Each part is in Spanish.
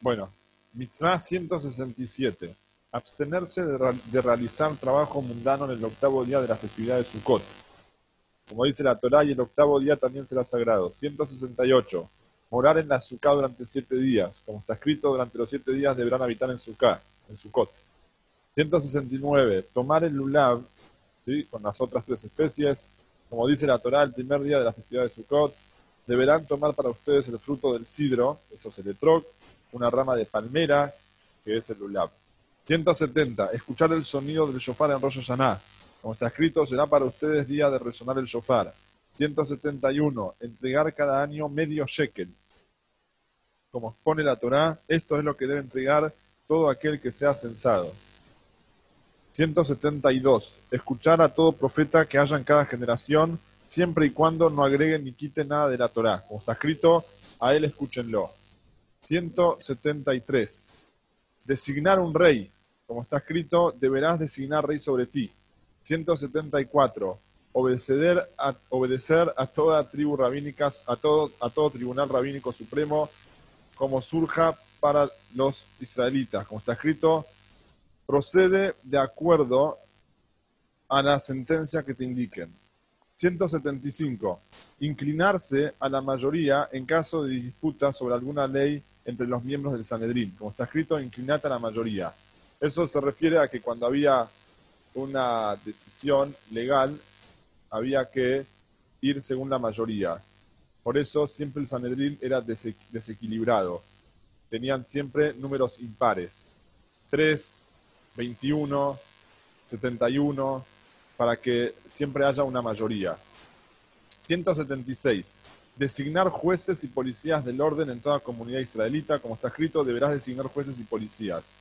Bueno, Mitzvah 167. Abstenerse de, realizar trabajo mundano en el octavo día de la festividad de Sukkot. Como dice la Torá, y el octavo día también será sagrado. 168. Morar en la Sukkah durante siete días. Como está escrito, durante los siete días deberán habitar en Sukkah, en Sukkot. 169. Tomar el lulav, ¿sí? con las otras tres especies. Como dice la Torá, el primer día de la festividad de Sukkot, deberán tomar para ustedes el fruto del sidro, eso es el etrog, una rama de palmera, que es el lulav. 170. Escuchar el sonido del shofar en Rosh Hashanah. Como está escrito, será para ustedes día de resonar el shofar. 171. Entregar cada año medio shekel. Como expone la Torá, esto es lo que debe entregar todo aquel que sea censado. 172. Escuchar a todo profeta que haya en cada generación, siempre y cuando no agreguen ni quiten nada de la Torá. Como está escrito, a él escúchenlo. 173. Designar un rey. Como está escrito, deberás designar rey sobre ti. 174. Obedecer a, obedecer a toda tribu rabínica, a todo, a todo tribunal rabínico supremo, como surja para los israelitas. Como está escrito, procede de acuerdo a la sentencia que te indiquen. 175. Inclinarse a la mayoría en caso de disputa sobre alguna ley entre los miembros del Sanedrín. Como está escrito, inclinate a la mayoría. Eso se refiere a que cuando había una decisión legal, había que ir según la mayoría. Por eso siempre el Sanedrín era desequilibrado. Tenían siempre números impares. 3, 21, 71, para que siempre haya una mayoría. 176. Designar jueces y policías del orden en toda comunidad israelita. Como está escrito, deberás designar jueces y policías.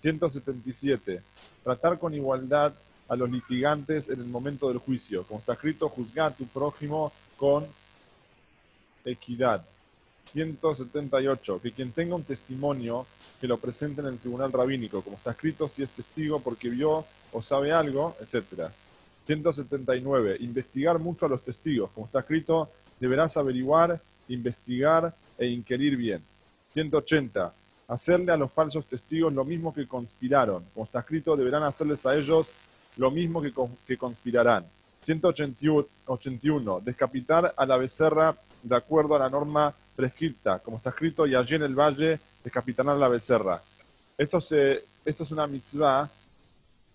177. Tratar con igualdad a los litigantes en el momento del juicio. Como está escrito, juzgar a tu prójimo con equidad. 178. Que quien tenga un testimonio que lo presente en el tribunal rabínico, como está escrito, si es testigo porque vio o sabe algo, etc. 179. Investigar mucho a los testigos, como está escrito, deberás averiguar, investigar e inquirir bien. 180 hacerle a los falsos testigos lo mismo que conspiraron. Como está escrito, deberán hacerles a ellos lo mismo que, que conspirarán. 181. Descapitar a la becerra de acuerdo a la norma prescripta. Como está escrito, y allí en el valle descapitarán a la becerra. Esto, se, esto es una mitzvah.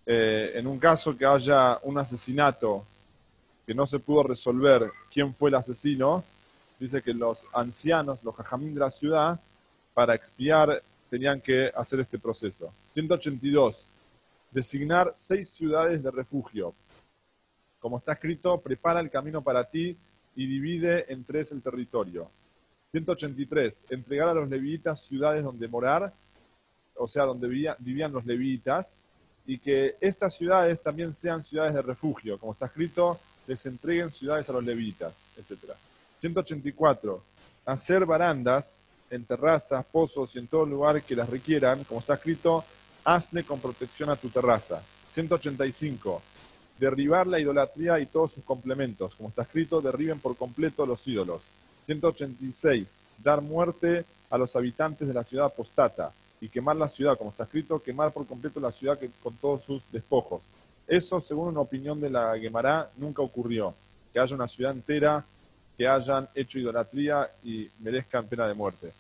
Eh, en un caso que haya un asesinato que no se pudo resolver quién fue el asesino, dice que los ancianos, los jajamín de la ciudad, para expiar tenían que hacer este proceso. 182. Designar seis ciudades de refugio. Como está escrito, prepara el camino para ti y divide en tres el territorio. 183. Entregar a los levitas ciudades donde morar, o sea, donde vivían los levitas, y que estas ciudades también sean ciudades de refugio. Como está escrito, les entreguen ciudades a los levitas, etc. 184. Hacer barandas en terrazas, pozos y en todo lugar que las requieran, como está escrito, hazle con protección a tu terraza. 185. Derribar la idolatría y todos sus complementos. Como está escrito, derriben por completo los ídolos. 186. Dar muerte a los habitantes de la ciudad apostata y quemar la ciudad, como está escrito, quemar por completo la ciudad con todos sus despojos. Eso, según una opinión de la Gemara, nunca ocurrió. Que haya una ciudad entera que hayan hecho idolatría y merezcan pena de muerte.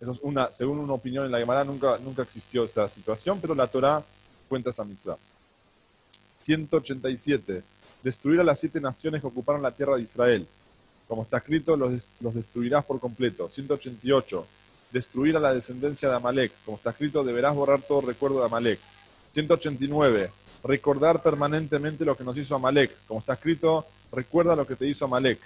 Eso es una, según una opinión en la Gemara, nunca, nunca existió esa situación, pero la Torah cuenta esa mitzvah. 187. Destruir a las siete naciones que ocuparon la tierra de Israel. Como está escrito, los, los destruirás por completo. 188. Destruir a la descendencia de Amalek. Como está escrito, deberás borrar todo recuerdo de Amalek. 189. Recordar permanentemente lo que nos hizo Amalek. Como está escrito, recuerda lo que te hizo Amalek.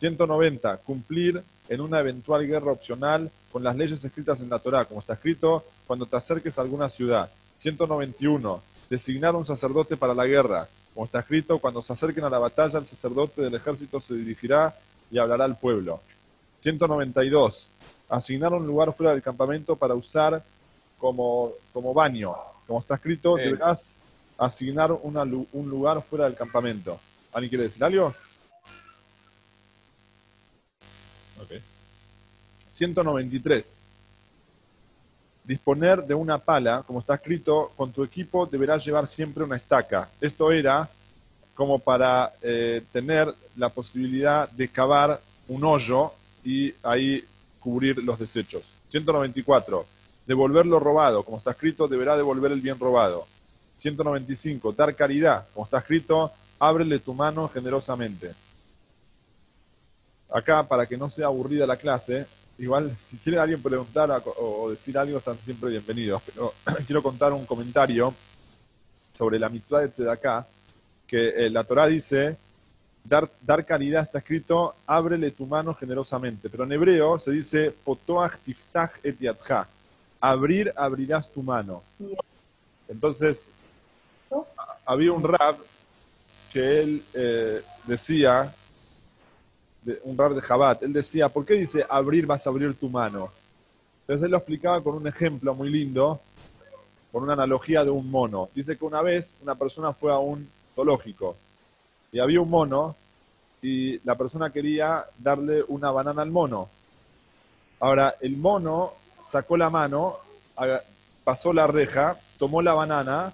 190. Cumplir en una eventual guerra opcional con las leyes escritas en la Torah, como está escrito, cuando te acerques a alguna ciudad. 191. Designar un sacerdote para la guerra, como está escrito, cuando se acerquen a la batalla, el sacerdote del ejército se dirigirá y hablará al pueblo. 192. Asignar un lugar fuera del campamento para usar como, como baño. Como está escrito, deberás asignar un lugar fuera del campamento. ¿Alguien quiere decir algo? 193. disponer de una pala, como está escrito, con tu equipo deberás llevar siempre una estaca. Esto era como para eh, tener la posibilidad de cavar un hoyo y ahí cubrir los desechos. 194. Devolver lo robado, como está escrito, deberá devolver el bien robado. 195. Dar caridad, como está escrito, ábrele tu mano generosamente. Acá, para que no sea aburrida la clase, igual si quiere alguien preguntar o decir algo, están siempre bienvenidos. Pero quiero contar un comentario sobre la mitzvah de Tzedakah, que eh, la Torah dice, dar, dar caridad está escrito, ábrele tu mano generosamente. Pero en hebreo se dice, potoach tiftach et. Abrir, abrirás tu mano. Entonces, había un rab que él eh, decía, un rab de Jabat, él decía, ¿por qué dice abrir vas a abrir tu mano? Entonces él lo explicaba con un ejemplo muy lindo, con una analogía de un mono. Dice que una vez una persona fue a un zoológico y había un mono y la persona quería darle una banana al mono. Ahora, el mono sacó la mano, pasó la reja, tomó la banana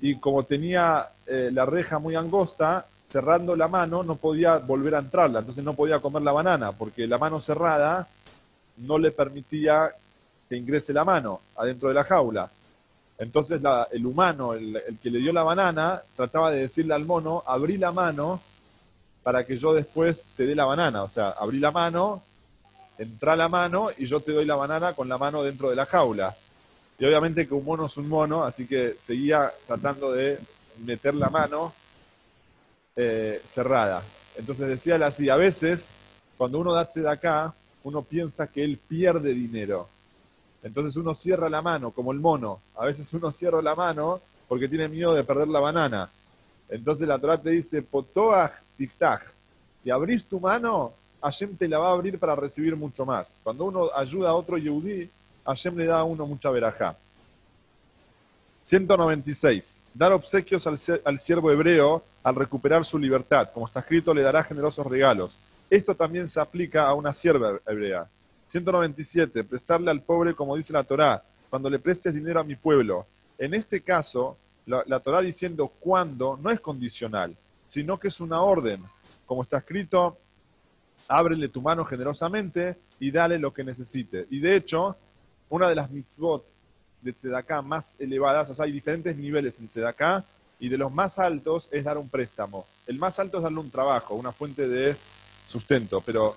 y como tenía eh, la reja muy angosta, cerrando la mano no podía volver a entrarla, entonces no podía comer la banana, porque la mano cerrada no le permitía que ingrese la mano adentro de la jaula. Entonces el humano, el, que le dio la banana, trataba de decirle al mono, abrí la mano para que yo después te dé la banana. O sea, abrí la mano, entra la mano y yo te doy la banana con la mano dentro de la jaula. Y obviamente que un mono es un mono, así que seguía tratando de meter la mano eh, cerrada. Entonces decía así, a veces cuando uno da de acá, uno piensa que él pierde dinero. Entonces uno cierra la mano, como el mono. A veces uno cierra la mano porque tiene miedo de perder la banana. Entonces la Torah te dice, potoach tiftach. Si abrís tu mano, Hashem te la va a abrir para recibir mucho más. Cuando uno ayuda a otro yehudí, Hashem le da a uno mucha verajá. 196. Dar obsequios al, al siervo hebreo al recuperar su libertad. Como está escrito, le dará generosos regalos. Esto también se aplica a una sierva hebrea. 197. Prestarle al pobre como dice la Torá, cuando le prestes dinero a mi pueblo. En este caso, la, la Torá diciendo cuándo no es condicional, sino que es una orden. Como está escrito, ábrele tu mano generosamente y dale lo que necesite. Y de hecho, una de las mitzvot de Tzedaká más elevadas, o sea, hay diferentes niveles en Tzedaká, y de los más altos es dar un préstamo. El más alto es darle un trabajo, una fuente de sustento, pero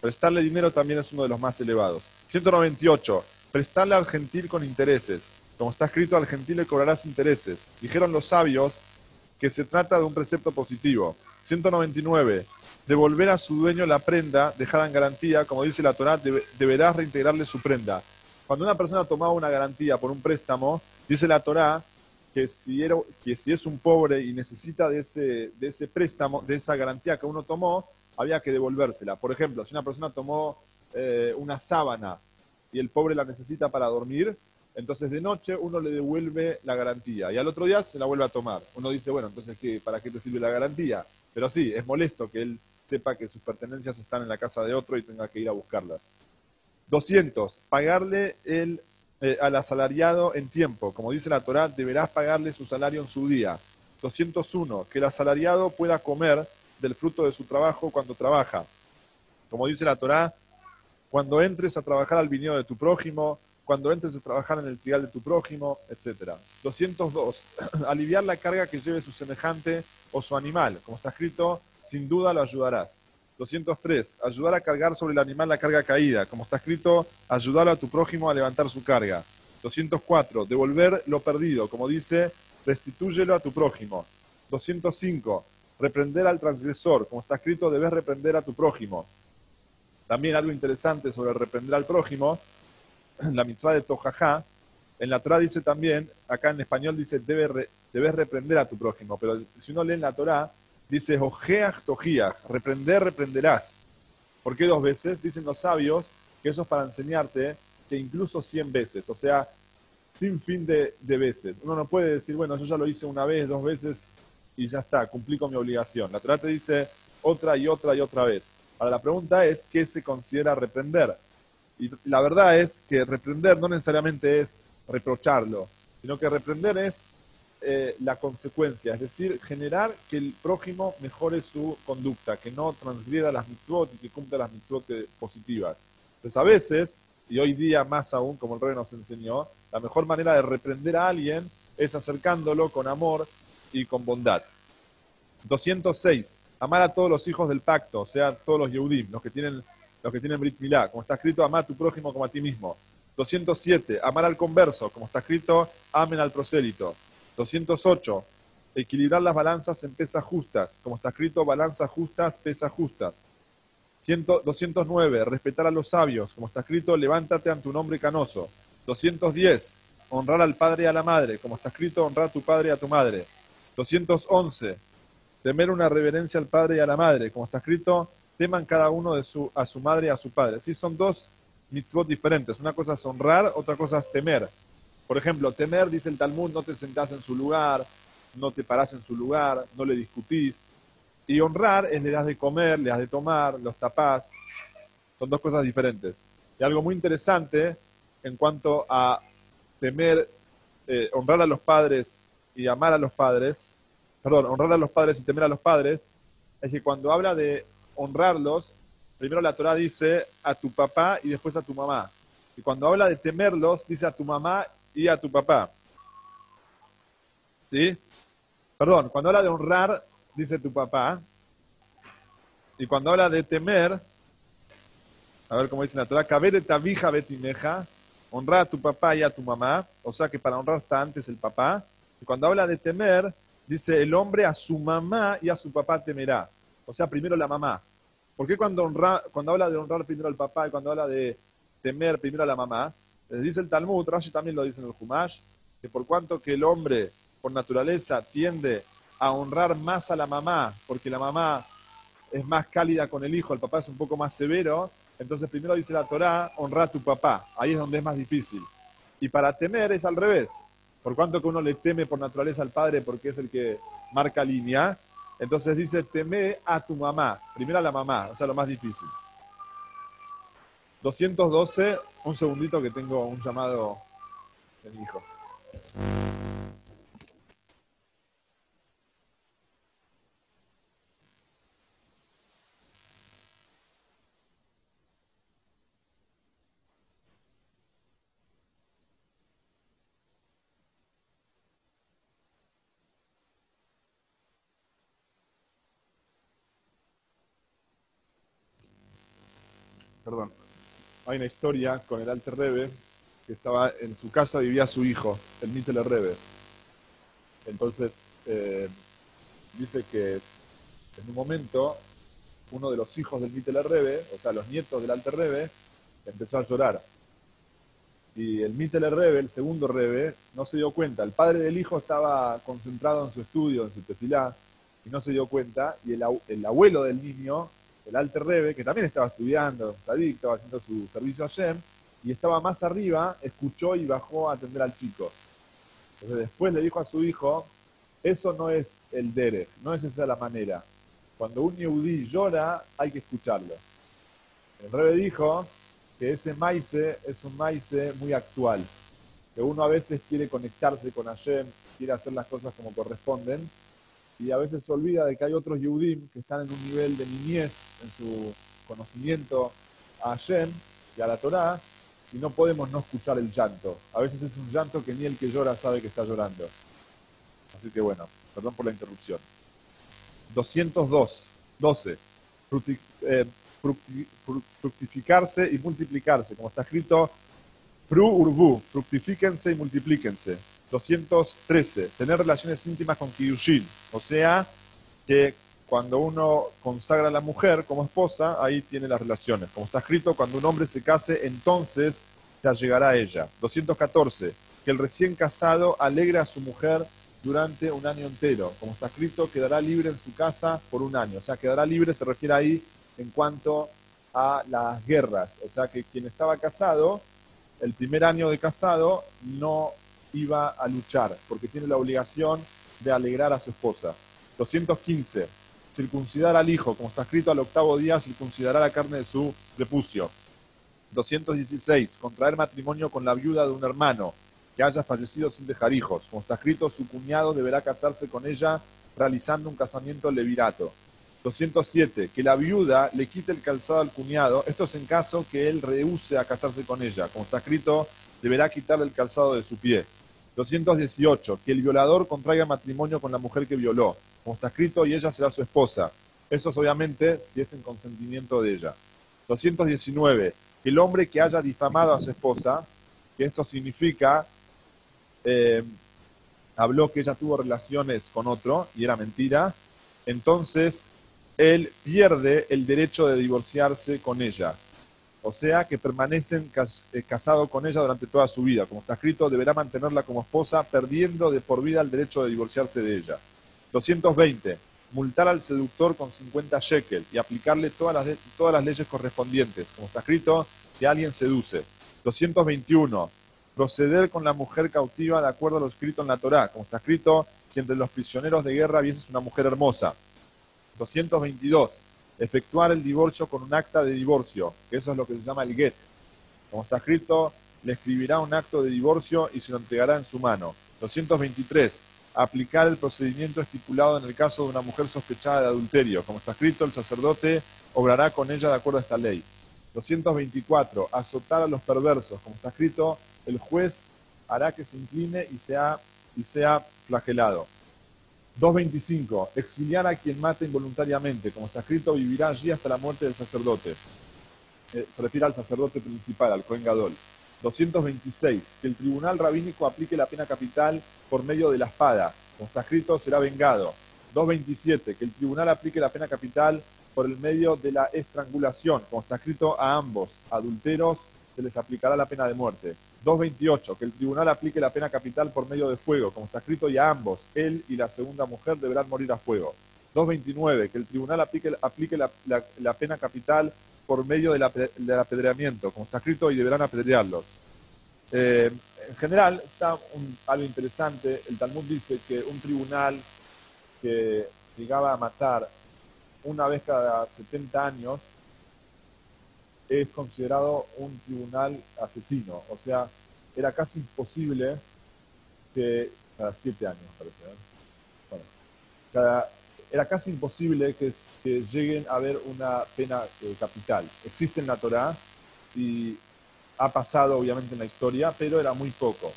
prestarle dinero también es uno de los más elevados. 198. Prestarle al gentil con intereses. Como está escrito, al gentil le cobrarás intereses. Dijeron los sabios que se trata de un precepto positivo. 199. Devolver a su dueño la prenda dejada en garantía, como dice la Torah, deberás reintegrarle su prenda. Cuando una persona tomaba una garantía por un préstamo, dice la Torá que si, era, que si es un pobre y necesita de ese, de ese préstamo, de esa garantía que uno tomó, había que devolvérsela. Por ejemplo, si una persona tomó eh, una sábana y el pobre la necesita para dormir, entonces de noche uno le devuelve la garantía y al otro día se la vuelve a tomar. Uno dice, bueno, entonces ¿qué, ¿para qué te sirve la garantía? Pero sí, es molesto que él sepa que sus pertenencias están en la casa de otro y tenga que ir a buscarlas. 200. Pagarle el, eh, al asalariado en tiempo. Como dice la Torá, deberás pagarle su salario en su día. 201. Que el asalariado pueda comer del fruto de su trabajo cuando trabaja. Como dice la Torá, cuando entres a trabajar al viñedo de tu prójimo, cuando entres a trabajar en el trigal de tu prójimo, etc. 202. Aliviar la carga que lleve su semejante o su animal. Como está escrito, sin duda lo ayudarás. 203. Ayudar a cargar sobre el animal la carga caída. Como está escrito, ayudar a tu prójimo a levantar su carga. 204. Devolver lo perdido. Como dice, restitúyelo a tu prójimo. 205. Reprender al transgresor. Como está escrito, debes reprender a tu prójimo. También algo interesante sobre reprender al prójimo, la mitzvah de Tojajá, en la Torah dice también, acá en español dice, debe debes reprender a tu prójimo, pero si uno lee en la Torah, Dice, ojeach tojiach, reprender, reprenderás. ¿Por qué dos veces? Dicen los sabios que eso es para enseñarte que incluso cien veces, o sea, sin fin de, veces. Uno no puede decir, bueno, yo ya lo hice una vez, dos veces y ya está, cumplí con mi obligación. La Torah te dice otra y otra y otra vez. Ahora la pregunta es, ¿qué se considera reprender? Y la verdad es que reprender no necesariamente es reprocharlo, sino que reprender es eh, la consecuencia, es decir, generar que el prójimo mejore su conducta, que no transgreda las mitzvot y que cumpla las mitzvot positivas. Entonces a veces, y hoy día más aún, como el rey nos enseñó, la mejor manera de reprender a alguien es acercándolo con amor y con bondad. 206. Amar a todos los hijos del pacto, o sea, todos los Yehudim, los que tienen, los que tienen Brit Milá, como está escrito, amar a tu prójimo como a ti mismo. 207. Amar al converso, como está escrito, amen al prosélito. 208. Equilibrar las balanzas en pesas justas, como está escrito, balanzas justas, pesas justas. 209. Respetar a los sabios, como está escrito, levántate ante un hombre canoso. 210. Honrar al padre y a la madre, como está escrito, honrar a tu padre y a tu madre. 211 temer una reverencia al padre y a la madre, como está escrito, teman cada uno de su, a su madre y a su padre. Sí, son dos mitzvot diferentes. Una cosa es honrar, otra cosa es temer. Por ejemplo, temer, dice el Talmud, no te sentás en su lugar, no te parás en su lugar, no le discutís. Y honrar es le das de comer, le das de tomar, los tapás. Son dos cosas diferentes. Y algo muy interesante en cuanto a temer, eh, honrar a los padres y amar a los padres, perdón, honrar a los padres y temer a los padres, es que cuando habla de honrarlos, primero la Torah dice a tu papá y después a tu mamá. Y cuando habla de temerlos, dice a tu mamá y a tu papá. ¿Sí? Perdón, cuando habla de honrar, dice tu papá. Y cuando habla de temer, a ver cómo dice la Torah, de tabija betineja, honrar a tu papá y a tu mamá. O sea que para honrar está antes el papá. Y cuando habla de temer, dice el hombre a su mamá y a su papá temerá. O sea, primero la mamá. ¿Por qué cuando, cuando habla de honrar primero al papá y cuando habla de temer primero a la mamá? Les dice el Talmud, Rashi también lo dice en el Humash, que por cuanto que el hombre por naturaleza tiende a honrar más a la mamá, porque la mamá es más cálida con el hijo, el papá es un poco más severo, entonces primero dice la Torá, honra a tu papá, ahí es donde es más difícil. Y para temer es al revés, por cuanto que uno le teme por naturaleza al padre porque es el que marca línea, entonces dice, teme a tu mamá, primero a la mamá, o sea, lo más difícil. 212, un segundito que tengo un llamado de mi hijo. perdón, hay una historia con el Alter Rebe, que estaba en su casa, vivía su hijo, el Mittel Rebe. Entonces, eh, dice que en un momento, uno de los hijos del Mittel Rebe, o sea, los nietos del Alter Rebe, empezó a llorar. Y el Mittel Rebe, el segundo Rebe, no se dio cuenta. El padre del hijo estaba concentrado en su estudio, en su tefilá, y no se dio cuenta. Y el, el abuelo del niño el Alter Rebe, que también estaba estudiando, estaba haciendo su servicio a Shem, y estaba más arriba, escuchó y bajó a atender al chico. Entonces después le dijo a su hijo, eso no es el dere, no es esa la manera. Cuando un Yehudi llora, hay que escucharlo. El Rebe dijo que ese maíz es un maíz muy actual, que uno a veces quiere conectarse con Hashem, quiere hacer las cosas como corresponden, y a veces se olvida de que hay otros Yehudim que están en un nivel de niñez en su conocimiento a Hashem y a la Torá, y no podemos no escuchar el llanto. A veces es un llanto que ni el que llora sabe que está llorando. Así que bueno, perdón por la interrupción. 202, 12. Eh, fructificarse y multiplicarse, como está escrito, pru urbu, fructifíquense y multiplíquense. 213. Tener relaciones íntimas con Kiyushin. O sea, que cuando uno consagra a la mujer como esposa, ahí tiene las relaciones. Como está escrito, cuando un hombre se case, entonces te llegará a ella. 214. Que el recién casado alegre a su mujer durante un año entero. Como está escrito, quedará libre en su casa por un año. O sea, quedará libre se refiere ahí en cuanto a las guerras. O sea, que quien estaba casado, el primer año de casado, no iba a luchar, porque tiene la obligación de alegrar a su esposa. 215. Circuncidar al hijo, como está escrito al octavo día, circuncidará la carne de su prepucio. 216. Contraer matrimonio con la viuda de un hermano que haya fallecido sin dejar hijos. Como está escrito, su cuñado deberá casarse con ella realizando un casamiento levirato. 207. Que la viuda le quite el calzado al cuñado. Esto es en caso que él rehúse a casarse con ella. Como está escrito, deberá quitarle el calzado de su pie. 218. Que el violador contraiga matrimonio con la mujer que violó. Como está escrito, y ella será su esposa. Eso es obviamente si es en consentimiento de ella. 219. Que el hombre que haya difamado a su esposa, que esto significa, eh, habló que ella tuvo relaciones con otro y era mentira, entonces él pierde el derecho de divorciarse con ella. O sea que permanecen eh, casados con ella durante toda su vida. Como está escrito, deberá mantenerla como esposa, perdiendo de por vida el derecho de divorciarse de ella. 220. Multar al seductor con 50 shekel y aplicarle todas las, todas las leyes correspondientes. Como está escrito, si alguien seduce. 221. Proceder con la mujer cautiva de acuerdo a lo escrito en la Torá. Como está escrito, si entre los prisioneros de guerra vieses una mujer hermosa. 222. Efectuar el divorcio con un acta de divorcio, que eso es lo que se llama el get. Como está escrito, le escribirá un acto de divorcio y se lo entregará en su mano. 223. Aplicar el procedimiento estipulado en el caso de una mujer sospechada de adulterio. Como está escrito, el sacerdote obrará con ella de acuerdo a esta ley. 224. Azotar a los perversos. Como está escrito, el juez hará que se incline y sea, y sea flagelado. 2.25. Exiliar a quien mate involuntariamente. Como está escrito, vivirá allí hasta la muerte del sacerdote. Eh, se refiere al sacerdote principal, al Cohen Gadol. 226. Que el tribunal rabínico aplique la pena capital por medio de la espada. Como está escrito, será vengado. 227. Que el tribunal aplique la pena capital por el medio de la estrangulación. Como está escrito, a ambos adulteros se les aplicará la pena de muerte. 228. Que el tribunal aplique la pena capital por medio de fuego, como está escrito, y a ambos, él y la segunda mujer, deberán morir a fuego. 229. Que el tribunal aplique, aplique la, pena capital por medio del, apedreamiento, como está escrito, y deberán apedrearlos. Eh, en general, está algo interesante. El Talmud dice que un tribunal que llegaba a matar una vez cada 70 años es considerado un tribunal asesino. O sea, era casi imposible que, cada siete años parece, bueno, era casi imposible que, lleguen a haber una pena eh, capital. Existe en la Torah y ha pasado obviamente en la historia, pero era muy poco.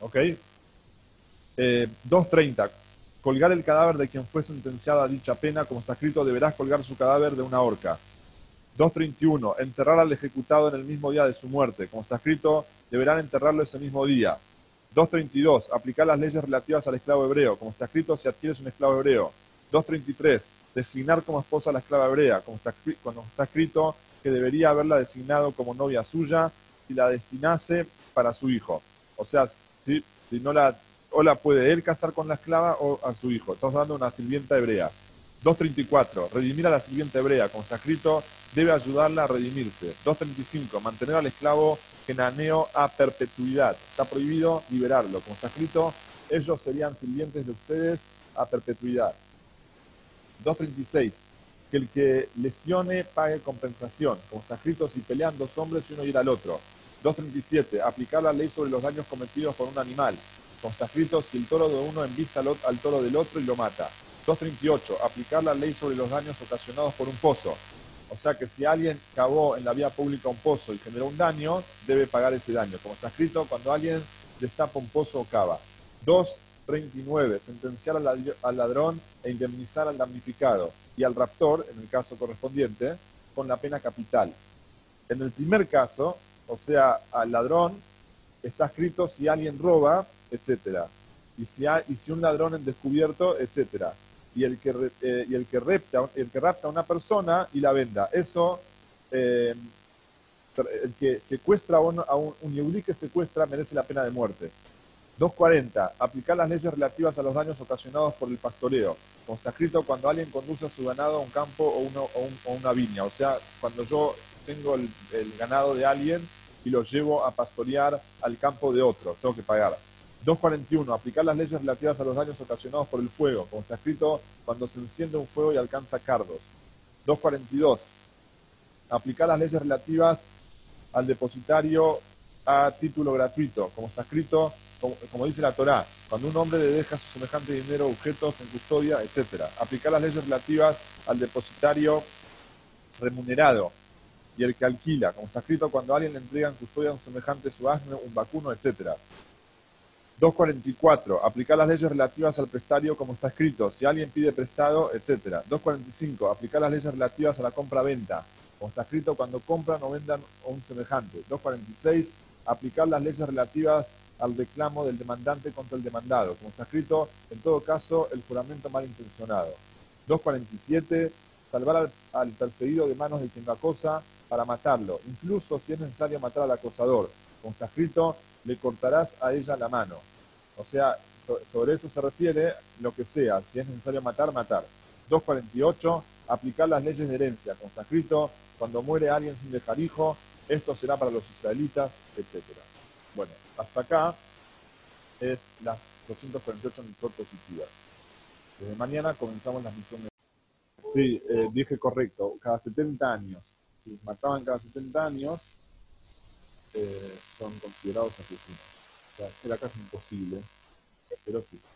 ¿Ok? 2.30. Colgar el cadáver de quien fue sentenciado a dicha pena, como está escrito, deberás colgar su cadáver de una horca. 2.31. Enterrar al ejecutado en el mismo día de su muerte. Como está escrito, deberán enterrarlo ese mismo día. 2.32. Aplicar las leyes relativas al esclavo hebreo. Como está escrito, si adquieres un esclavo hebreo. 2.33. Designar como esposa a la esclava hebrea. Como está, cuando está escrito que debería haberla designado como novia suya y la destinase para su hijo. O sea, si no la o la puede él casar con la esclava o a su hijo. Estamos de una sirvienta hebrea. 2.34. Redimir a la sirvienta hebrea, como está escrito, debe ayudarla a redimirse. 2.35. Mantener al esclavo genaneo a perpetuidad. Está prohibido liberarlo. Como está escrito, ellos serían sirvientes de ustedes a perpetuidad. 2.36. Que el que lesione pague compensación. Como está escrito, si pelean dos hombres y uno ir al otro. 2.37. Aplicar la ley sobre los daños cometidos por un animal. Como está escrito, si el toro de uno envista al, al toro del otro y lo mata. 238. Aplicar la ley sobre los daños ocasionados por un pozo. O sea que si alguien cavó en la vía pública un pozo y generó un daño, debe pagar ese daño. Como está escrito, cuando alguien destapa un pozo o cava. 239. Sentenciar al ladrón e indemnizar al damnificado. Y al raptor, en el caso correspondiente, con la pena capital. En el primer caso, o sea, al ladrón, está escrito si alguien roba, etcétera. Y si, y si un ladrón en descubierto, etcétera. Y el que, eh, y el que, repta, el que rapta a una persona y la venda. Eso, eh, el que secuestra a un, a un, que secuestra merece la pena de muerte. 240. Aplicar las leyes relativas a los daños ocasionados por el pastoreo. Como está escrito, cuando alguien conduce a su ganado a un campo o, uno, o, una viña. O sea, cuando yo tengo el, el, ganado de alguien y lo llevo a pastorear al campo de otro, tengo que pagar. 241. Aplicar las leyes relativas a los daños ocasionados por el fuego, como está escrito cuando se enciende un fuego y alcanza cardos. 242. aplicar las leyes relativas al depositario a título gratuito, como está escrito, como, dice la Torá, cuando un hombre le deja su semejante dinero, objetos en custodia, etc. Aplicar las leyes relativas al depositario remunerado y el que alquila, como está escrito, cuando alguien le entrega en custodia un semejante su asno, un vacuno, etc. 244. Aplicar las leyes relativas al prestario como está escrito. Si alguien pide prestado, etc. 245. Aplicar las leyes relativas a la compra-venta. Como está escrito, cuando compran o vendan un semejante. 246 aplicar las leyes relativas al reclamo del demandante contra el demandado, como está escrito, en todo caso, el juramento malintencionado. 247, salvar al, perseguido de manos de quien lo acosa para matarlo, incluso si es necesario matar al acosador. Como está escrito, le cortarás a ella la mano. O sea, sobre eso se refiere lo que sea, si es necesario matar, matar. 248, aplicar las leyes de herencia. Como está escrito, cuando muere alguien sin dejar hijo, esto será para los israelitas, etc. Bueno, hasta acá es las 248 mitzvot positivas. Desde mañana comenzamos las misiones. Sí, eh, dije correcto, cada 70 años. Si mataban cada 70 años, eh, son considerados asesinos. O sea, era casi imposible, pero sí.